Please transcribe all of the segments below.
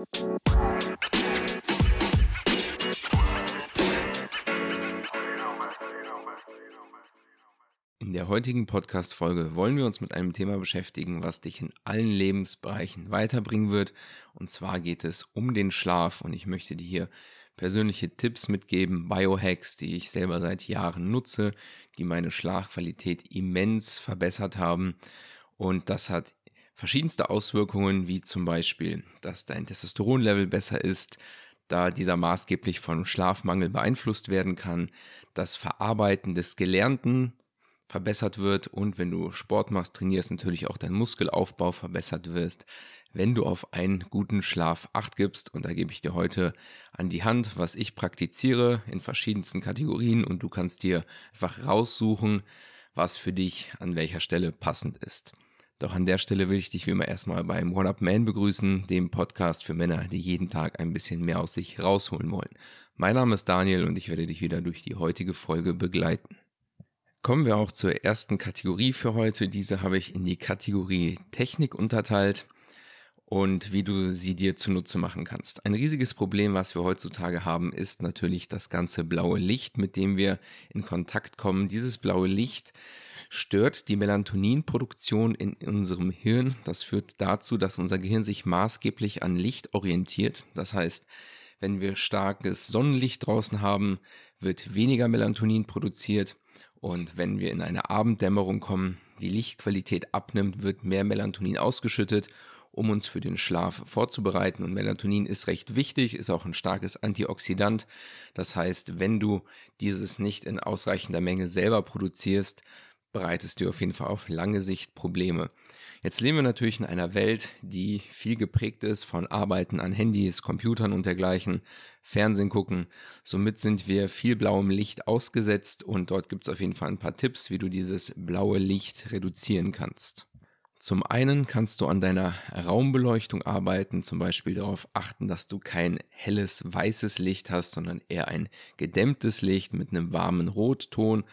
In der heutigen Podcast-Folge wollen wir uns mit einem Thema beschäftigen, was dich in allen Lebensbereichen weiterbringen wird. Und zwar geht es um den Schlaf. Und ich möchte dir hier persönliche Tipps mitgeben, Biohacks, die ich selber seit Jahren nutze, die meine Schlafqualität immens verbessert haben. Und das hat verschiedenste Auswirkungen, wie zum Beispiel, dass dein Testosteronlevel besser ist, da dieser maßgeblich von Schlafmangel beeinflusst werden kann, das Verarbeiten des Gelernten verbessert wird und wenn du Sport machst, trainierst, natürlich auch dein Muskelaufbau verbessert wirst, wenn du auf einen guten Schlaf acht gibst. Und da gebe ich dir heute an die Hand, was ich praktiziere in verschiedensten Kategorien und du kannst dir einfach raussuchen, was für dich an welcher Stelle passend ist. Doch an der Stelle will ich dich wie immer erstmal beim One Up Man begrüßen, dem Podcast für Männer, die jeden Tag ein bisschen mehr aus sich rausholen wollen. Mein Name ist Daniel und ich werde dich wieder durch die heutige Folge begleiten. Kommen wir auch zur ersten Kategorie für heute. Diese habe ich in die Kategorie Technik unterteilt und wie du sie dir zunutze machen kannst. Ein riesiges Problem, was wir heutzutage haben, ist natürlich das ganze blaue Licht, mit dem wir in Kontakt kommen. Dieses blaue Licht stört die Melatoninproduktion in unserem Hirn. Das führt dazu, dass unser Gehirn sich maßgeblich an Licht orientiert. Das heißt, wenn wir starkes Sonnenlicht draußen haben, wird weniger Melatonin produziert und wenn wir in eine Abenddämmerung kommen, die Lichtqualität abnimmt, wird mehr Melatonin ausgeschüttet, um uns für den Schlaf vorzubereiten. Und Melatonin ist recht wichtig, ist auch ein starkes Antioxidant. Das heißt, wenn du dieses nicht in ausreichender Menge selber produzierst, bereitest du auf jeden Fall auf lange Sicht Probleme. Jetzt leben wir natürlich in einer Welt, die viel geprägt ist von Arbeiten an Handys, Computern und dergleichen, Fernsehen gucken. Somit sind wir viel blauem Licht ausgesetzt und dort gibt es auf jeden Fall ein paar Tipps, wie du dieses blaue Licht reduzieren kannst. Zum einen kannst du an deiner Raumbeleuchtung arbeiten, zum Beispiel darauf achten, dass du kein helles weißes Licht hast, sondern eher ein gedämmtes Licht mit einem warmen Rotton.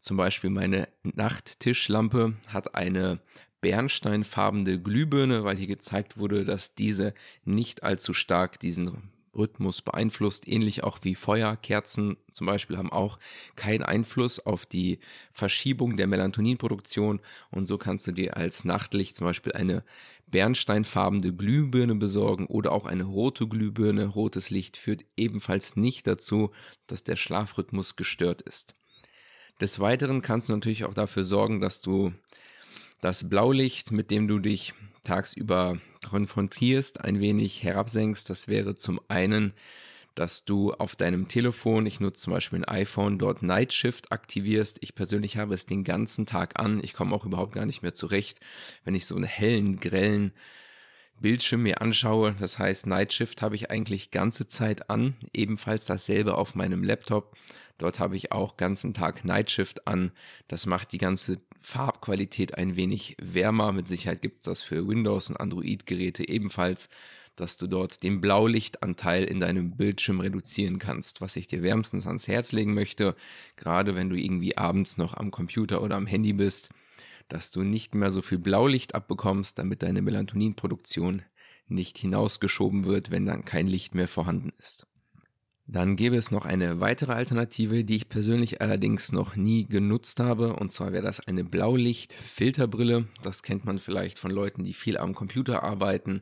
Zum Beispiel meine Nachttischlampe hat eine bernsteinfarbene Glühbirne, weil hier gezeigt wurde, dass diese nicht allzu stark diesen Rhythmus beeinflusst, ähnlich auch wie Feuerkerzen zum Beispiel haben auch keinen Einfluss auf die Verschiebung der Melatoninproduktion und so kannst du dir als Nachtlicht zum Beispiel eine bernsteinfarbene Glühbirne besorgen oder auch eine rote Glühbirne. Rotes Licht führt ebenfalls nicht dazu, dass der Schlafrhythmus gestört ist. Des Weiteren kannst du natürlich auch dafür sorgen, dass du das Blaulicht, mit dem du dich tagsüber konfrontierst, ein wenig herabsenkst. Das wäre zum einen, dass du auf deinem Telefon, ich nutze zum Beispiel ein iPhone, dort Night Shift aktivierst. Ich persönlich habe es den ganzen Tag an. Ich komme auch überhaupt gar nicht mehr zurecht, wenn ich so einen hellen, grellen Bildschirm mir anschaue. Das heißt, Night Shift habe ich eigentlich ganze Zeit an. Ebenfalls dasselbe auf meinem Laptop. Dort habe ich auch ganzen Tag Night Shift an. Das macht die ganze Farbqualität ein wenig wärmer. Mit Sicherheit gibt es das für Windows und Android-Geräte ebenfalls, dass du dort den Blaulichtanteil in deinem Bildschirm reduzieren kannst, was ich dir wärmstens ans Herz legen möchte, gerade wenn du irgendwie abends noch am Computer oder am Handy bist, dass du nicht mehr so viel Blaulicht abbekommst, damit deine Melatoninproduktion nicht hinausgeschoben wird, wenn dann kein Licht mehr vorhanden ist. Dann gäbe es noch eine weitere Alternative, die ich persönlich allerdings noch nie genutzt habe. Und zwar wäre das eine Blaulicht-Filterbrille. Das kennt man vielleicht von Leuten, die viel am Computer arbeiten.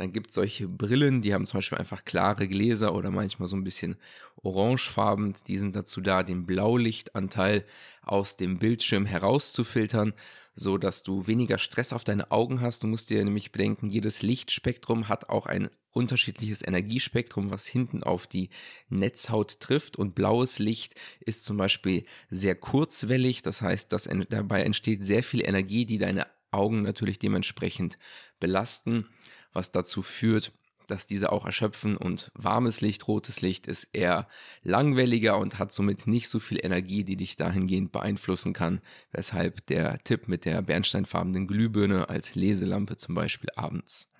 Dann gibt es solche Brillen, die haben zum Beispiel einfach klare Gläser oder manchmal so ein bisschen orangefarben. Die sind dazu da, den Blaulichtanteil aus dem Bildschirm herauszufiltern so dass du weniger Stress auf deine Augen hast. Du musst dir nämlich bedenken, jedes Lichtspektrum hat auch ein unterschiedliches Energiespektrum, was hinten auf die Netzhaut trifft. Und blaues Licht ist zum Beispiel sehr kurzwellig. Das heißt, dass dabei entsteht sehr viel Energie, die deine Augen natürlich dementsprechend belasten, was dazu führt, dass diese auch erschöpfen und warmes Licht, rotes Licht ist eher langwelliger und hat somit nicht so viel Energie, die dich dahingehend beeinflussen kann, weshalb der Tipp mit der bernsteinfarbenen Glühbirne als Leselampe zum Beispiel abends.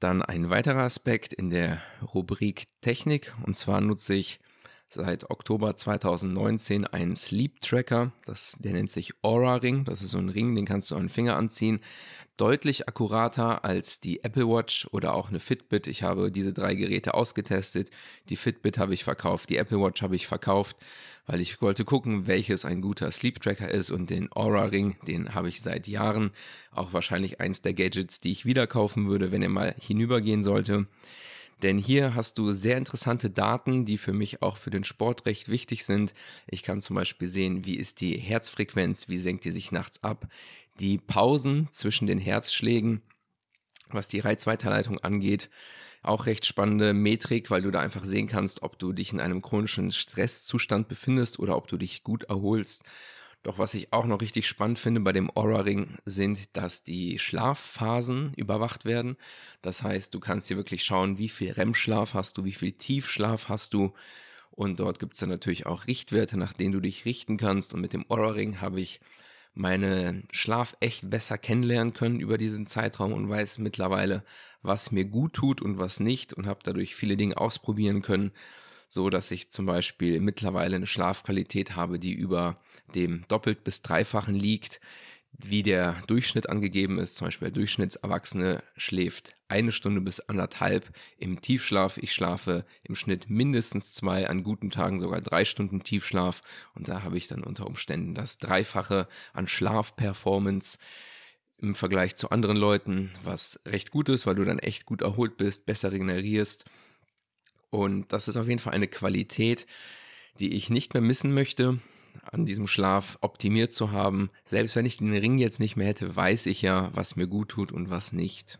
Dann ein weiterer Aspekt in der Rubrik Technik und zwar nutze ich seit Oktober 2019 einen Sleep Tracker. Das, der nennt sich Aura Ring. Das ist so ein Ring, den kannst du an den Finger anziehen. Deutlich akkurater als die Apple Watch oder auch eine Fitbit. Ich habe diese drei Geräte ausgetestet. Die Fitbit habe ich verkauft, die Apple Watch habe ich verkauft, weil ich wollte gucken, welches ein guter Sleep Tracker ist. Und den Aura Ring, den habe ich seit Jahren. Auch wahrscheinlich eins der Gadgets, die ich wieder kaufen würde, wenn er mal hinübergehen sollte. Denn hier hast du sehr interessante Daten, die für mich auch für den Sport recht wichtig sind. Ich kann zum Beispiel sehen, wie ist die Herzfrequenz, wie senkt die sich nachts ab, die Pausen zwischen den Herzschlägen, was die Reizweiterleitung angeht. Auch recht spannende Metrik, weil du da einfach sehen kannst, ob du dich in einem chronischen Stresszustand befindest oder ob du dich gut erholst. Doch was ich auch noch richtig spannend finde bei dem Aura-Ring sind, dass die Schlafphasen überwacht werden. Das heißt, du kannst hier wirklich schauen, wie viel REM-Schlaf hast du, wie viel Tiefschlaf hast du. Und dort gibt es dann natürlich auch Richtwerte, nach denen du dich richten kannst. Und mit dem Aura-Ring habe ich meinen Schlaf echt besser kennenlernen können über diesen Zeitraum und weiß mittlerweile, was mir gut tut und was nicht und habe dadurch viele Dinge ausprobieren können so dass ich zum Beispiel mittlerweile eine Schlafqualität habe, die über dem doppelt bis dreifachen liegt, wie der Durchschnitt angegeben ist. Zum Beispiel der Durchschnittserwachsene schläft eine Stunde bis anderthalb im Tiefschlaf. Ich schlafe im Schnitt mindestens zwei, an guten Tagen sogar drei Stunden Tiefschlaf. Und da habe ich dann unter Umständen das Dreifache an Schlafperformance im Vergleich zu anderen Leuten, was recht gut ist, weil du dann echt gut erholt bist, besser regenerierst und das ist auf jeden Fall eine Qualität, die ich nicht mehr missen möchte, an diesem Schlaf optimiert zu haben. Selbst wenn ich den Ring jetzt nicht mehr hätte, weiß ich ja, was mir gut tut und was nicht.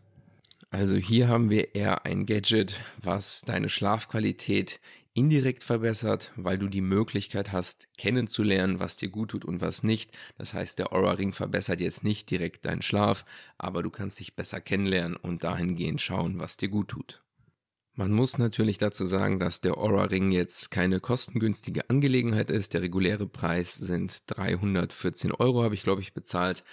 Also hier haben wir eher ein Gadget, was deine Schlafqualität indirekt verbessert, weil du die Möglichkeit hast, kennenzulernen, was dir gut tut und was nicht. Das heißt, der Aura Ring verbessert jetzt nicht direkt deinen Schlaf, aber du kannst dich besser kennenlernen und dahingehend schauen, was dir gut tut. Man muss natürlich dazu sagen, dass der Aura Ring jetzt keine kostengünstige Angelegenheit ist. Der reguläre Preis sind 314 Euro, habe ich glaube ich bezahlt.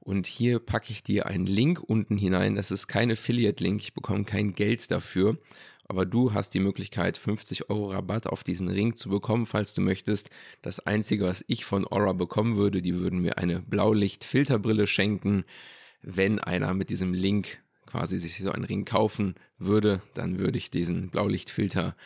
Und hier packe ich dir einen Link unten hinein. Das ist kein Affiliate-Link, ich bekomme kein Geld dafür. Aber du hast die Möglichkeit, 50 Euro Rabatt auf diesen Ring zu bekommen, falls du möchtest. Das Einzige, was ich von Aura bekommen würde, die würden mir eine Blaulicht-Filterbrille schenken, wenn einer mit diesem Link quasi sich so einen Ring kaufen würde, dann würde ich diesen Blaulichtfilter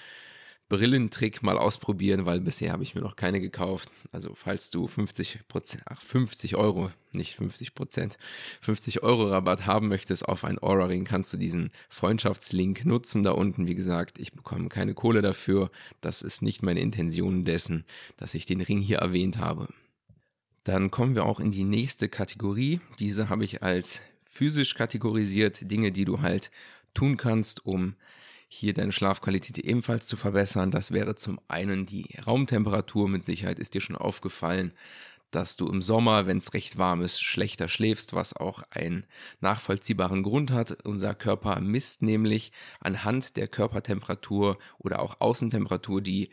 Brillentrick mal ausprobieren, weil bisher habe ich mir noch keine gekauft. Also falls du 50 Prozent, ach 50 Euro, nicht 50 Prozent, 50 Euro Rabatt haben möchtest auf ein Aura Ring, kannst du diesen Freundschaftslink nutzen da unten. Wie gesagt, ich bekomme keine Kohle dafür. Das ist nicht meine Intention dessen, dass ich den Ring hier erwähnt habe. Dann kommen wir auch in die nächste Kategorie. Diese habe ich als physisch kategorisiert, Dinge, die du halt tun kannst, um hier deine Schlafqualität ebenfalls zu verbessern. Das wäre zum einen die Raumtemperatur. Mit Sicherheit ist dir schon aufgefallen, dass du im Sommer, wenn es recht warm ist, schlechter schläfst, was auch einen nachvollziehbaren Grund hat. Unser Körper misst nämlich anhand der Körpertemperatur oder auch Außentemperatur die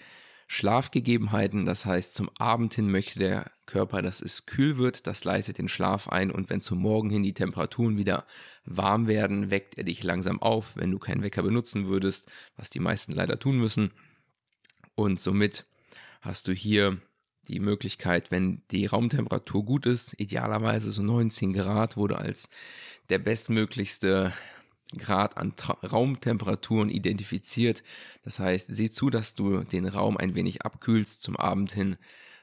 Schlafgegebenheiten. Das heißt, zum Abend hin möchte der Körper, dass es kühl wird. Das leitet den Schlaf ein. Und wenn zum Morgen hin die Temperaturen wieder warm werden, weckt er dich langsam auf, wenn du keinen Wecker benutzen würdest, was die meisten leider tun müssen. Und somit hast du hier die Möglichkeit, wenn die Raumtemperatur gut ist, idealerweise so 19 Grad wurde als der bestmöglichste Grad an Tra Raumtemperaturen identifiziert. Das heißt, sieh zu, dass du den Raum ein wenig abkühlst zum Abend hin,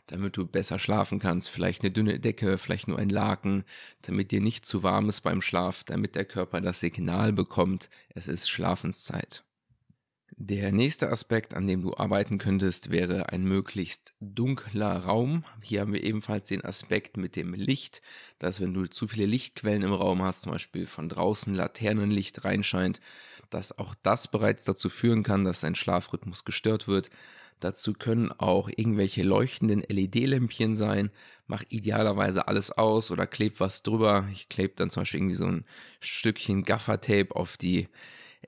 damit du besser schlafen kannst. Vielleicht eine dünne Decke, vielleicht nur ein Laken, damit dir nicht zu warm ist beim Schlaf, damit der Körper das Signal bekommt, es ist Schlafenszeit. Der nächste Aspekt, an dem du arbeiten könntest, wäre ein möglichst dunkler Raum. Hier haben wir ebenfalls den Aspekt mit dem Licht, dass wenn du zu viele Lichtquellen im Raum hast, zum Beispiel von draußen Laternenlicht reinscheint, dass auch das bereits dazu führen kann, dass dein Schlafrhythmus gestört wird. Dazu können auch irgendwelche leuchtenden LED-Lämpchen sein. Mach idealerweise alles aus oder kleb was drüber. Ich klebe dann zum Beispiel irgendwie so ein Stückchen Gaffertape auf die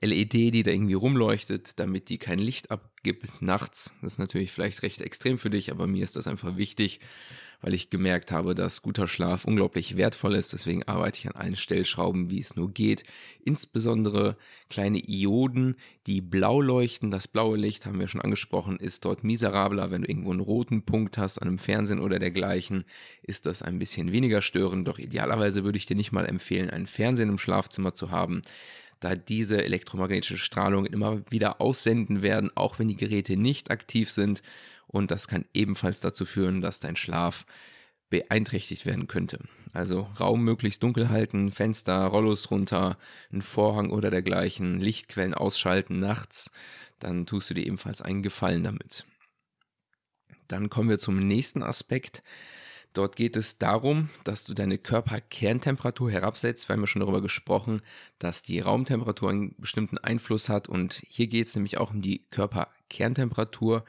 LED, die da irgendwie rumleuchtet, damit die kein Licht abgibt nachts. Das ist natürlich vielleicht recht extrem für dich, aber mir ist das einfach wichtig, weil ich gemerkt habe, dass guter Schlaf unglaublich wertvoll ist. Deswegen arbeite ich an allen Stellschrauben, wie es nur geht. Insbesondere kleine Ioden, die blau leuchten. Das blaue Licht, haben wir schon angesprochen, ist dort miserabler. Wenn du irgendwo einen roten Punkt hast an einem Fernsehen oder dergleichen, ist das ein bisschen weniger störend. Doch idealerweise würde ich dir nicht mal empfehlen, einen Fernsehen im Schlafzimmer zu haben da diese elektromagnetische Strahlung immer wieder aussenden werden, auch wenn die Geräte nicht aktiv sind und das kann ebenfalls dazu führen, dass dein Schlaf beeinträchtigt werden könnte. Also Raum möglichst dunkel halten, Fenster, Rollos runter, einen Vorhang oder dergleichen, Lichtquellen ausschalten nachts, dann tust du dir ebenfalls einen Gefallen damit. Dann kommen wir zum nächsten Aspekt. Dort geht es darum, dass du deine Körperkerntemperatur herabsetzt. Wir haben ja schon darüber gesprochen, dass die Raumtemperatur einen bestimmten Einfluss hat. Und hier geht es nämlich auch um die Körperkerntemperatur.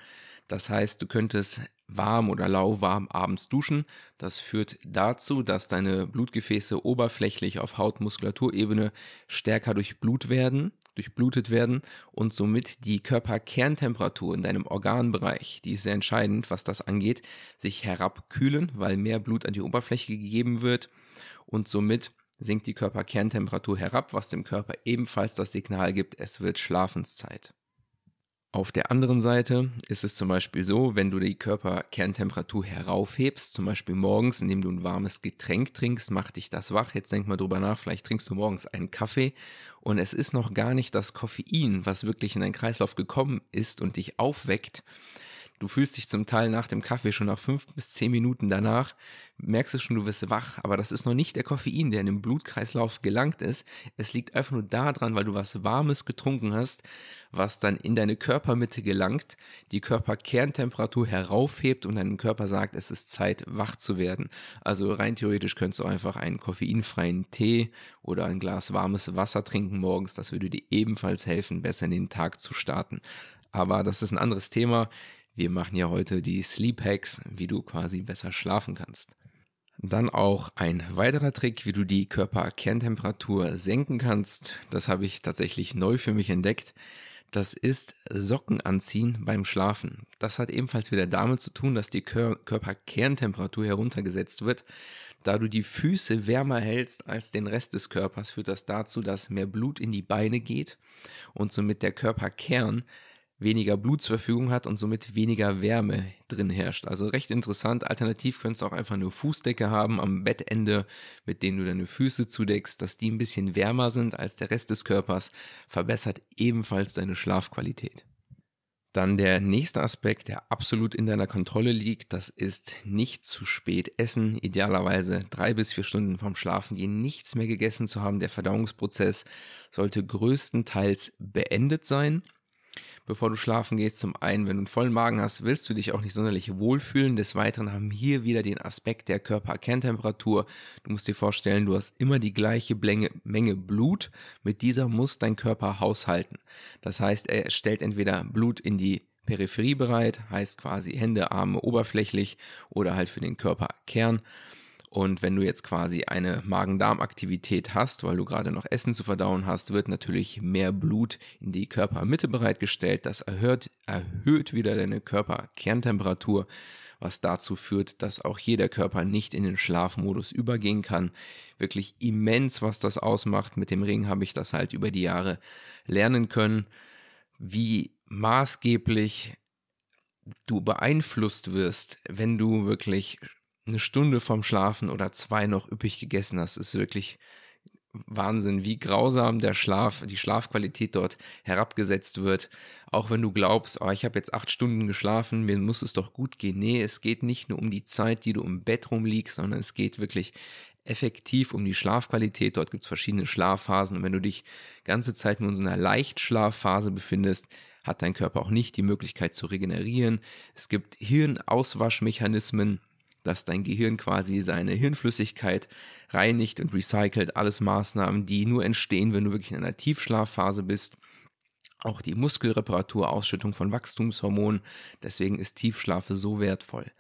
Das heißt, du könntest warm oder lauwarm abends duschen. Das führt dazu, dass deine Blutgefäße oberflächlich auf Haut-Muskulaturebene stärker durchblut werden, durchblutet werden und somit die Körperkerntemperatur in deinem Organbereich, die ist sehr entscheidend, was das angeht, sich herabkühlen, weil mehr Blut an die Oberfläche gegeben wird und somit sinkt die Körperkerntemperatur herab, was dem Körper ebenfalls das Signal gibt, es wird Schlafenszeit. Auf der anderen Seite ist es zum Beispiel so, wenn du die Körperkerntemperatur heraufhebst, zum Beispiel morgens, indem du ein warmes Getränk trinkst, macht dich das wach. Jetzt denk mal drüber nach, vielleicht trinkst du morgens einen Kaffee und es ist noch gar nicht das Koffein, was wirklich in deinen Kreislauf gekommen ist und dich aufweckt, Du fühlst dich zum Teil nach dem Kaffee schon nach fünf bis zehn Minuten danach, merkst du schon, du wirst wach, aber das ist noch nicht der Koffein, der in den Blutkreislauf gelangt ist. Es liegt einfach nur daran, weil du was Warmes getrunken hast, was dann in deine Körpermitte gelangt, die Körperkerntemperatur heraufhebt und deinem Körper sagt, es ist Zeit, wach zu werden. Also rein theoretisch könntest du einfach einen koffeinfreien Tee oder ein Glas warmes Wasser trinken morgens. Das würde dir ebenfalls helfen, besser in den Tag zu starten. Aber das ist ein anderes Thema. Wir machen ja heute die Sleep Hacks, wie du quasi besser schlafen kannst. Dann auch ein weiterer Trick, wie du die Körperkerntemperatur senken kannst. Das habe ich tatsächlich neu für mich entdeckt. Das ist Socken anziehen beim Schlafen. Das hat ebenfalls wieder damit zu tun, dass die Kör Körperkerntemperatur heruntergesetzt wird. Da du die Füße wärmer hältst als den Rest des Körpers, führt das dazu, dass mehr Blut in die Beine geht und somit der Körperkern weniger Blut zur Verfügung hat und somit weniger Wärme drin herrscht. Also recht interessant. Alternativ könntest du auch einfach eine Fußdecke haben am Bettende, mit denen du deine Füße zudeckst, dass die ein bisschen wärmer sind als der Rest des Körpers, verbessert ebenfalls deine Schlafqualität. Dann der nächste Aspekt, der absolut in deiner Kontrolle liegt, das ist nicht zu spät essen. Idealerweise drei bis vier Stunden vorm Schlafengehen nichts mehr gegessen zu haben. Der Verdauungsprozess sollte größtenteils beendet sein bevor du schlafen gehst. Zum einen, wenn du einen vollen Magen hast, willst du dich auch nicht sonderlich wohlfühlen. Des Weiteren haben wir wieder den Aspekt der Körperkerntemperatur. Du musst dir vorstellen, du hast immer die gleiche Menge Blut. Mit dieser muss dein Körper haushalten. Das heißt, er stellt entweder Blut in die Peripherie bereit, heißt quasi Hände, Arme oberflächlich oder halt für den Körperkern. Und wenn du jetzt quasi eine Magen-Darm-Aktivität hast, weil du gerade noch Essen zu verdauen hast, wird natürlich mehr Blut in die Körpermitte bereitgestellt. Das erhöht, erhöht wieder deine Körperkerntemperatur, was dazu führt, dass auch jeder Körper nicht in den Schlafmodus übergehen kann. Wirklich immens, was das ausmacht. Mit dem Ring habe ich das halt über die Jahre lernen können, wie maßgeblich du beeinflusst wirst, wenn du wirklich eine Stunde vorm Schlafen oder zwei noch üppig gegessen hast, ist wirklich Wahnsinn, wie grausam der Schlaf, die Schlafqualität dort herabgesetzt wird. Auch wenn du glaubst, oh, ich habe jetzt acht Stunden geschlafen, mir muss es doch gut gehen. Nee, es geht nicht nur um die Zeit, die du im Bett rumliegst, sondern es geht wirklich effektiv um die Schlafqualität. Dort gibt es verschiedene Schlafphasen und wenn du dich ganze Zeit nur in so einer Leichtschlafphase befindest, hat dein Körper auch nicht die Möglichkeit zu regenerieren. Es gibt Hirnauswaschmechanismen, dass dein Gehirn quasi seine Hirnflüssigkeit reinigt und recycelt. Alles Maßnahmen, die nur entstehen, wenn du wirklich in einer Tiefschlafphase bist. Auch die Muskelreparatur, Ausschüttung von Wachstumshormonen. Deswegen ist Tiefschlaf so wertvoll.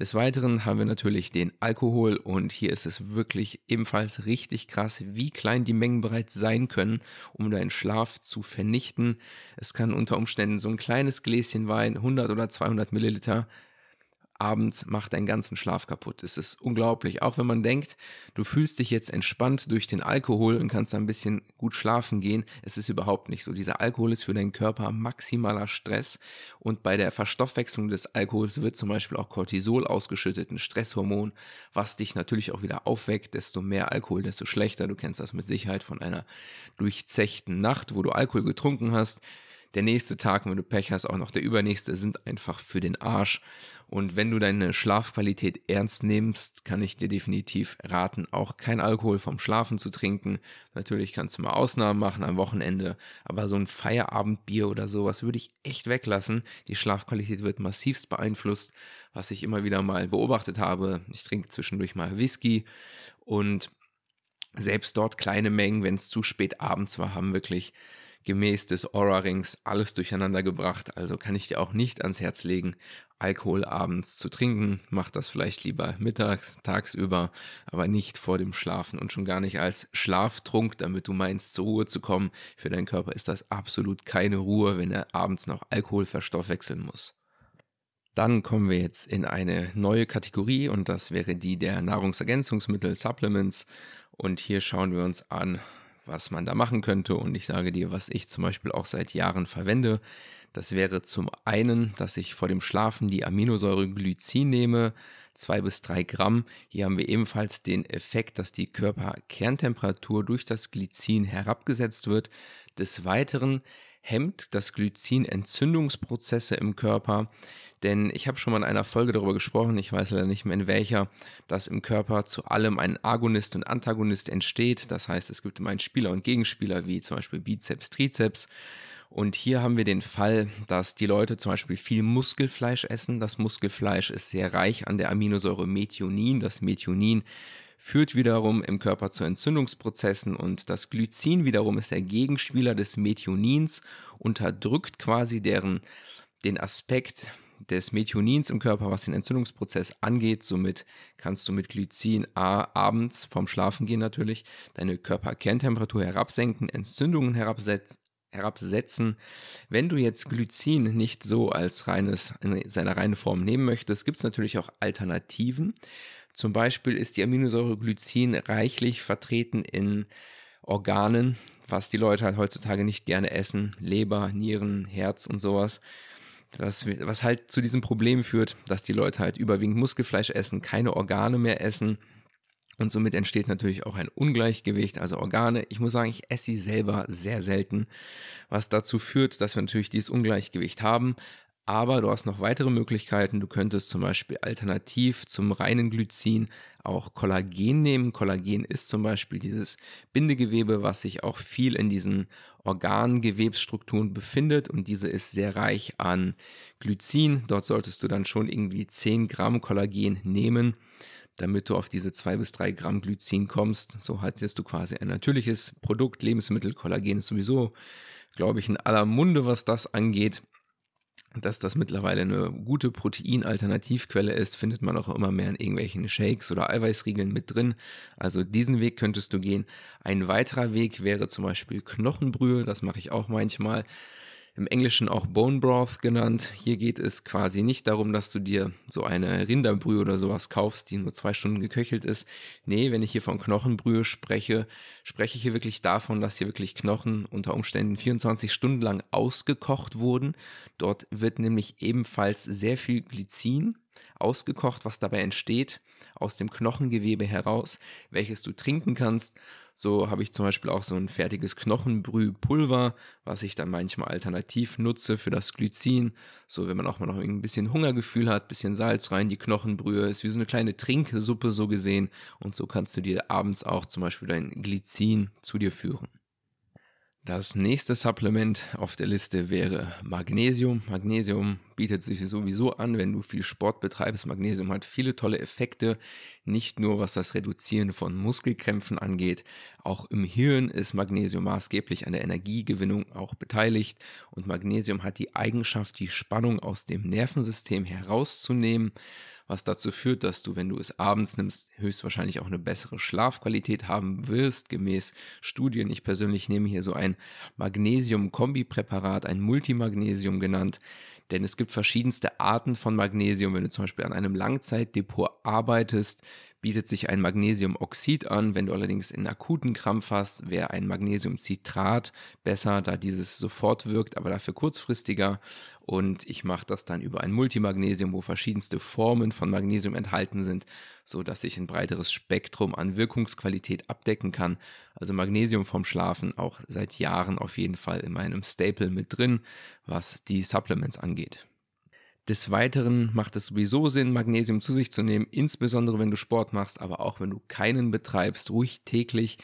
Des Weiteren haben wir natürlich den Alkohol und hier ist es wirklich ebenfalls richtig krass, wie klein die Mengen bereits sein können, um deinen Schlaf zu vernichten. Es kann unter Umständen so ein kleines Gläschen Wein, 100 oder 200 Milliliter, abends macht deinen ganzen Schlaf kaputt. Es ist unglaublich. Auch wenn man denkt, du fühlst dich jetzt entspannt durch den Alkohol und kannst ein bisschen gut schlafen gehen, es ist überhaupt nicht so. Dieser Alkohol ist für deinen Körper maximaler Stress und bei der Verstoffwechslung des Alkohols wird zum Beispiel auch Cortisol ausgeschüttet, ein Stresshormon, was dich natürlich auch wieder aufweckt. Desto mehr Alkohol, desto schlechter. Du kennst das mit Sicherheit von einer durchzechten Nacht, wo du Alkohol getrunken hast der nächste Tag, wenn du Pech hast, auch noch der übernächste, sind einfach für den Arsch. Und wenn du deine Schlafqualität ernst nimmst, kann ich dir definitiv raten, auch kein Alkohol vom Schlafen zu trinken. Natürlich kannst du mal Ausnahmen machen am Wochenende, aber so ein Feierabendbier oder sowas würde ich echt weglassen. Die Schlafqualität wird massivst beeinflusst, was ich immer wieder mal beobachtet habe. Ich trinke zwischendurch mal Whisky und selbst dort kleine Mengen, wenn es zu spät abends war, haben wirklich gemäß des Aura-Rings alles durcheinander gebracht. Also kann ich dir auch nicht ans Herz legen, Alkohol abends zu trinken. Mach das vielleicht lieber mittags, tagsüber, aber nicht vor dem Schlafen und schon gar nicht als Schlaftrunk, damit du meinst, zur Ruhe zu kommen. Für deinen Körper ist das absolut keine Ruhe, wenn er abends noch Alkohol verstoffwechseln muss. Dann kommen wir jetzt in eine neue Kategorie und das wäre die der Nahrungsergänzungsmittel, Supplements. Und hier schauen wir uns an, was man da machen könnte. Und ich sage dir, was ich zum Beispiel auch seit Jahren verwende. Das wäre zum einen, dass ich vor dem Schlafen die Aminosäure Glycin nehme, zwei bis drei Gramm. Hier haben wir ebenfalls den Effekt, dass die Körperkerntemperatur durch das Glycin herabgesetzt wird. Des Weiteren hemmt das Glycin Entzündungsprozesse im Körper. Denn ich habe schon mal in einer Folge darüber gesprochen, ich weiß leider nicht mehr in welcher, dass im Körper zu allem ein Agonist und Antagonist entsteht. Das heißt, es gibt immer einen Spieler und Gegenspieler, wie zum Beispiel Bizeps, Trizeps. Und hier haben wir den Fall, dass die Leute zum Beispiel viel Muskelfleisch essen. Das Muskelfleisch ist sehr reich an der Aminosäure Methionin. Das Methionin führt wiederum im Körper zu Entzündungsprozessen und das Glycin wiederum ist der Gegenspieler des Methionins, unterdrückt quasi deren den Aspekt des Methionins im Körper, was den Entzündungsprozess angeht. Somit kannst du mit Glycin A abends vorm Schlafen gehen natürlich deine Körperkerntemperatur herabsenken, Entzündungen herabsetzen herabsetzen. Wenn du jetzt Glycin nicht so als reines, in seiner reinen Form nehmen möchtest, gibt es natürlich auch Alternativen. Zum Beispiel ist die Aminosäure Glycin reichlich vertreten in Organen, was die Leute halt heutzutage nicht gerne essen. Leber, Nieren, Herz und sowas. Was, was halt zu diesem Problem führt, dass die Leute halt überwiegend Muskelfleisch essen, keine Organe mehr essen. Und somit entsteht natürlich auch ein Ungleichgewicht, also Organe. Ich muss sagen, ich esse sie selber sehr selten, was dazu führt, dass wir natürlich dieses Ungleichgewicht haben. Aber du hast noch weitere Möglichkeiten. Du könntest zum Beispiel alternativ zum reinen Glycin auch Kollagen nehmen. Kollagen ist zum Beispiel dieses Bindegewebe, was sich auch viel in diesen Organgewebsstrukturen befindet und diese ist sehr reich an Glycin. Dort solltest du dann schon irgendwie 10 Gramm Kollagen nehmen, damit du auf diese 2 bis 3 Gramm Glycin kommst. So hattest du quasi ein natürliches Produkt, Lebensmittel. Kollagen ist sowieso, glaube ich, in aller Munde, was das angeht dass das mittlerweile eine gute Proteinalternativquelle ist, findet man auch immer mehr in irgendwelchen Shakes oder Eiweißriegeln mit drin. Also diesen Weg könntest du gehen. Ein weiterer Weg wäre zum Beispiel Knochenbrühe, das mache ich auch manchmal im Englischen auch Bone Broth genannt. Hier geht es quasi nicht darum, dass du dir so eine Rinderbrühe oder sowas kaufst, die nur zwei Stunden geköchelt ist. Nee, wenn ich hier von Knochenbrühe spreche, spreche ich hier wirklich davon, dass hier wirklich Knochen unter Umständen 24 Stunden lang ausgekocht wurden. Dort wird nämlich ebenfalls sehr viel Glycin ausgekocht, was dabei entsteht aus dem Knochengewebe heraus, welches du trinken kannst so habe ich zum Beispiel auch so ein fertiges Knochenbrühpulver, was ich dann manchmal alternativ nutze für das Glycin. So, wenn man auch mal noch ein bisschen Hungergefühl hat, bisschen Salz rein, die Knochenbrühe ist wie so eine kleine Trinksuppe so gesehen. Und so kannst du dir abends auch zum Beispiel dein Glycin zu dir führen. Das nächste Supplement auf der Liste wäre Magnesium. Magnesium bietet sich sowieso an, wenn du viel Sport betreibst. Magnesium hat viele tolle Effekte, nicht nur was das Reduzieren von Muskelkrämpfen angeht. Auch im Hirn ist Magnesium maßgeblich an der Energiegewinnung auch beteiligt und Magnesium hat die Eigenschaft, die Spannung aus dem Nervensystem herauszunehmen was dazu führt, dass du, wenn du es abends nimmst, höchstwahrscheinlich auch eine bessere Schlafqualität haben wirst, gemäß Studien. Ich persönlich nehme hier so ein Magnesium-Kombi-Präparat, ein Multimagnesium genannt, denn es gibt verschiedenste Arten von Magnesium. Wenn du zum Beispiel an einem Langzeitdepot arbeitest, bietet sich ein Magnesiumoxid an. Wenn du allerdings in akuten Krampf hast, wäre ein Magnesiumcitrat besser, da dieses sofort wirkt, aber dafür kurzfristiger. Und ich mache das dann über ein Multimagnesium, wo verschiedenste Formen von Magnesium enthalten sind, so dass ich ein breiteres Spektrum an Wirkungsqualität abdecken kann. Also Magnesium vom Schlafen auch seit Jahren auf jeden Fall in meinem Staple mit drin, was die Supplements angeht. Des Weiteren macht es sowieso Sinn, Magnesium zu sich zu nehmen, insbesondere wenn du Sport machst, aber auch wenn du keinen betreibst, ruhig täglich,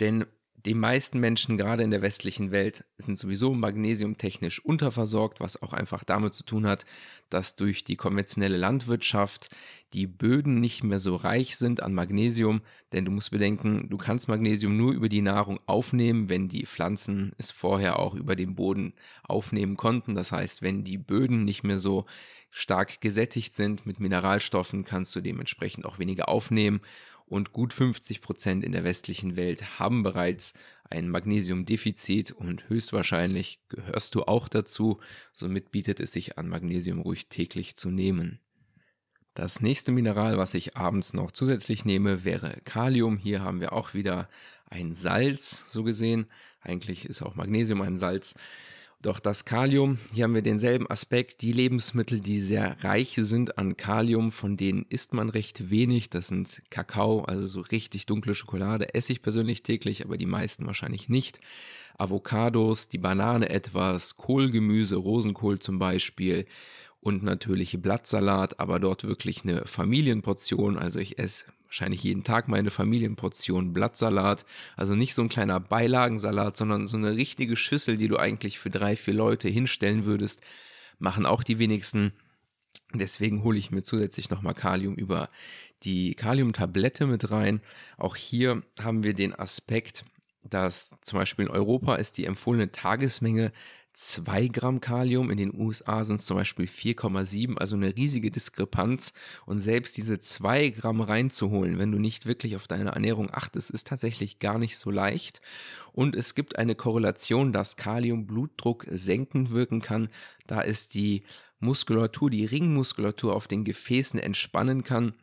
denn die meisten Menschen, gerade in der westlichen Welt, sind sowieso magnesiumtechnisch unterversorgt, was auch einfach damit zu tun hat, dass durch die konventionelle Landwirtschaft die Böden nicht mehr so reich sind an Magnesium, denn du musst bedenken, du kannst Magnesium nur über die Nahrung aufnehmen, wenn die Pflanzen es vorher auch über den Boden aufnehmen konnten. Das heißt, wenn die Böden nicht mehr so stark gesättigt sind mit Mineralstoffen, kannst du dementsprechend auch weniger aufnehmen und gut 50 Prozent in der westlichen Welt haben bereits ein Magnesiumdefizit und höchstwahrscheinlich gehörst du auch dazu. Somit bietet es sich an, Magnesium ruhig täglich zu nehmen. Das nächste Mineral, was ich abends noch zusätzlich nehme, wäre Kalium. Hier haben wir auch wieder ein Salz, so gesehen. Eigentlich ist auch Magnesium ein Salz. Doch das Kalium, hier haben wir denselben Aspekt. Die Lebensmittel, die sehr reich sind an Kalium, von denen isst man recht wenig. Das sind Kakao, also so richtig dunkle Schokolade, esse ich persönlich täglich, aber die meisten wahrscheinlich nicht. Avocados, die Banane etwas, Kohlgemüse, Rosenkohl zum Beispiel und natürlich Blattsalat, aber dort wirklich eine Familienportion. Also ich esse wahrscheinlich jeden Tag meine Familienportion Blattsalat. Also nicht so ein kleiner Beilagensalat, sondern so eine richtige Schüssel, die du eigentlich für drei, vier Leute hinstellen würdest. Machen auch die wenigsten. Deswegen hole ich mir zusätzlich nochmal Kalium über die Kaliumtablette mit rein. Auch hier haben wir den Aspekt, dass zum Beispiel in Europa ist die empfohlene Tagesmenge 2 Gramm Kalium, in den USA sind es zum Beispiel 4,7, also eine riesige Diskrepanz. Und selbst diese 2 Gramm reinzuholen, wenn du nicht wirklich auf deine Ernährung achtest, ist tatsächlich gar nicht so leicht. Und es gibt eine Korrelation, dass Kalium Blutdruck senkend wirken kann, da es die Muskulatur, die Ringmuskulatur auf den Gefäßen entspannen kann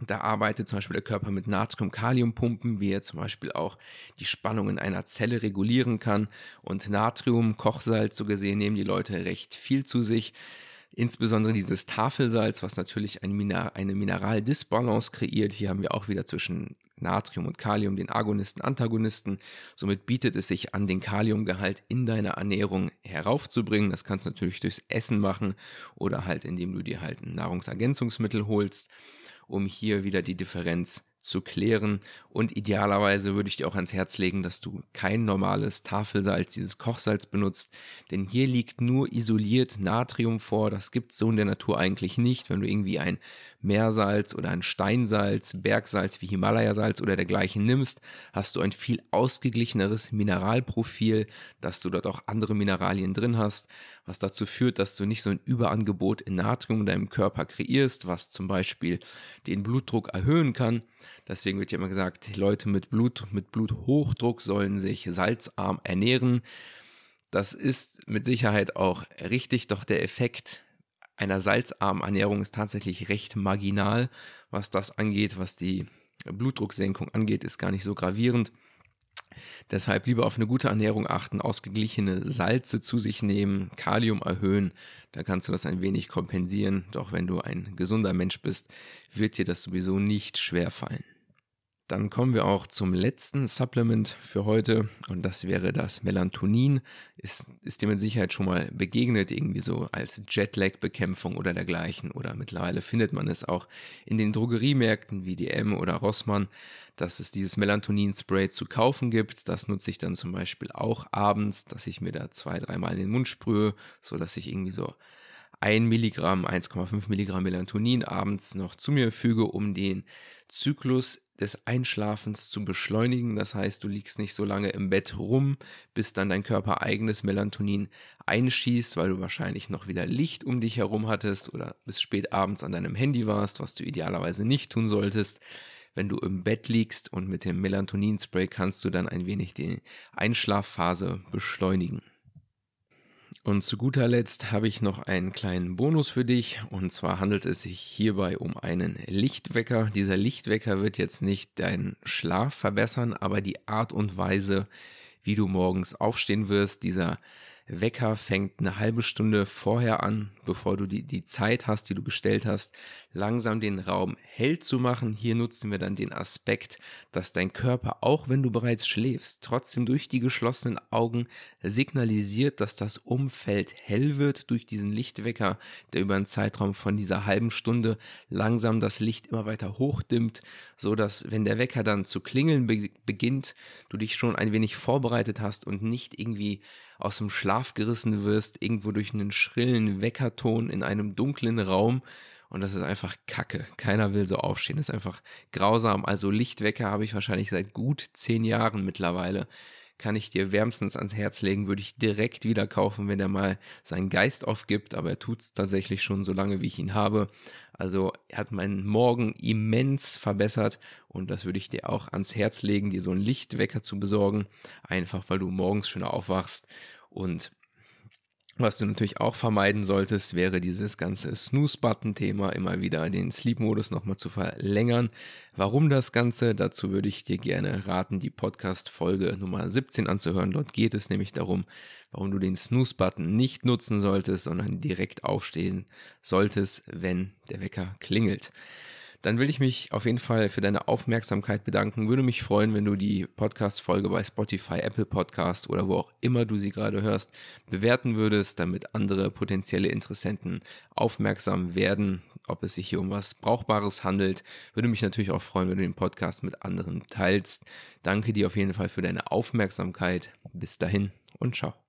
da arbeitet zum Beispiel der Körper mit Natrium-Kalium-Pumpen, wie er zum Beispiel auch die Spannung in einer Zelle regulieren kann. Und Natrium, Kochsalz, so gesehen, nehmen die Leute recht viel zu sich. Insbesondere dieses Tafelsalz, was natürlich eine, Miner eine Mineraldisbalance kreiert. Hier haben wir auch wieder zwischen Natrium und Kalium den Agonisten, Antagonisten. Somit bietet es sich an, den Kaliumgehalt in deiner Ernährung heraufzubringen. Das kannst du natürlich durchs Essen machen oder halt indem du dir halt ein Nahrungsergänzungsmittel holst um hier wieder die Differenz zu klären. Und idealerweise würde ich dir auch ans Herz legen, dass du kein normales Tafelsalz, dieses Kochsalz benutzt, denn hier liegt nur isoliert Natrium vor. Das gibt es so in der Natur eigentlich nicht. Wenn du irgendwie ein Meersalz oder ein Steinsalz, Bergsalz wie Himalayasalz oder dergleichen nimmst, hast du ein viel ausgeglicheneres Mineralprofil, dass du dort auch andere Mineralien drin hast, was dazu führt, dass du nicht so ein Überangebot in Natrium in deinem Körper kreierst, was zum Beispiel den Blutdruck erhöhen kann. Deswegen wird ja immer gesagt, Leute mit Blut, mit Bluthochdruck sollen sich salzarm ernähren. Das ist mit Sicherheit auch richtig, doch der Effekt einer salzarmen Ernährung ist tatsächlich recht marginal. Was das angeht, was die Blutdrucksenkung angeht, ist gar nicht so gravierend. Deshalb lieber auf eine gute Ernährung achten, ausgeglichene Salze zu sich nehmen, Kalium erhöhen, da kannst du das ein wenig kompensieren. Doch wenn du ein gesunder Mensch bist, wird dir das sowieso nicht schwer fallen. Dann kommen wir auch zum letzten Supplement für heute und das wäre das Melatonin. Ist, ist dir mit Sicherheit schon mal begegnet, irgendwie so als Jetlag-Bekämpfung oder dergleichen. Oder mittlerweile findet man es auch in den Drogeriemärkten wie DM oder Rossmann, dass es dieses Melatonin-Spray zu kaufen gibt. Das nutze ich dann zum Beispiel auch abends, dass ich mir da zwei, dreimal in den Mund sprühe, so dass ich irgendwie so ein Milligramm, 1,5 Milligramm Melatonin abends noch zu mir füge, um den Zyklus des Einschlafens zu beschleunigen. Das heißt, du liegst nicht so lange im Bett rum, bis dann dein Körper eigenes Melatonin einschießt, weil du wahrscheinlich noch wieder Licht um dich herum hattest oder bis spät abends an deinem Handy warst, was du idealerweise nicht tun solltest. Wenn du im Bett liegst und mit dem Melatonin-Spray kannst du dann ein wenig die Einschlafphase beschleunigen. Und zu guter Letzt habe ich noch einen kleinen Bonus für dich. Und zwar handelt es sich hierbei um einen Lichtwecker. Dieser Lichtwecker wird jetzt nicht deinen Schlaf verbessern, aber die Art und Weise, wie du morgens aufstehen wirst, dieser Wecker fängt eine halbe Stunde vorher an, bevor du die, die Zeit hast, die du gestellt hast, langsam den Raum hell zu machen. Hier nutzen wir dann den Aspekt, dass dein Körper, auch wenn du bereits schläfst, trotzdem durch die geschlossenen Augen signalisiert, dass das Umfeld hell wird durch diesen Lichtwecker, der über einen Zeitraum von dieser halben Stunde langsam das Licht immer weiter hochdimmt, so dass wenn der Wecker dann zu klingeln be beginnt, du dich schon ein wenig vorbereitet hast und nicht irgendwie aus dem Schlaf gerissen wirst, irgendwo durch einen schrillen Weckerton in einem dunklen Raum. Und das ist einfach Kacke. Keiner will so aufstehen. Das ist einfach grausam. Also Lichtwecker habe ich wahrscheinlich seit gut zehn Jahren mittlerweile kann ich dir wärmstens ans Herz legen, würde ich direkt wieder kaufen, wenn er mal seinen Geist aufgibt, aber er tut es tatsächlich schon so lange, wie ich ihn habe. Also er hat meinen Morgen immens verbessert und das würde ich dir auch ans Herz legen, dir so einen Lichtwecker zu besorgen, einfach weil du morgens schöner aufwachst und was du natürlich auch vermeiden solltest, wäre dieses ganze Snooze-Button-Thema, immer wieder den Sleep-Modus nochmal zu verlängern. Warum das Ganze? Dazu würde ich dir gerne raten, die Podcast-Folge Nummer 17 anzuhören. Dort geht es nämlich darum, warum du den Snooze-Button nicht nutzen solltest, sondern direkt aufstehen solltest, wenn der Wecker klingelt dann will ich mich auf jeden Fall für deine Aufmerksamkeit bedanken. Würde mich freuen, wenn du die Podcast-Folge bei Spotify, Apple Podcast oder wo auch immer du sie gerade hörst, bewerten würdest, damit andere potenzielle Interessenten aufmerksam werden, ob es sich hier um was Brauchbares handelt. Würde mich natürlich auch freuen, wenn du den Podcast mit anderen teilst. Danke dir auf jeden Fall für deine Aufmerksamkeit. Bis dahin und ciao.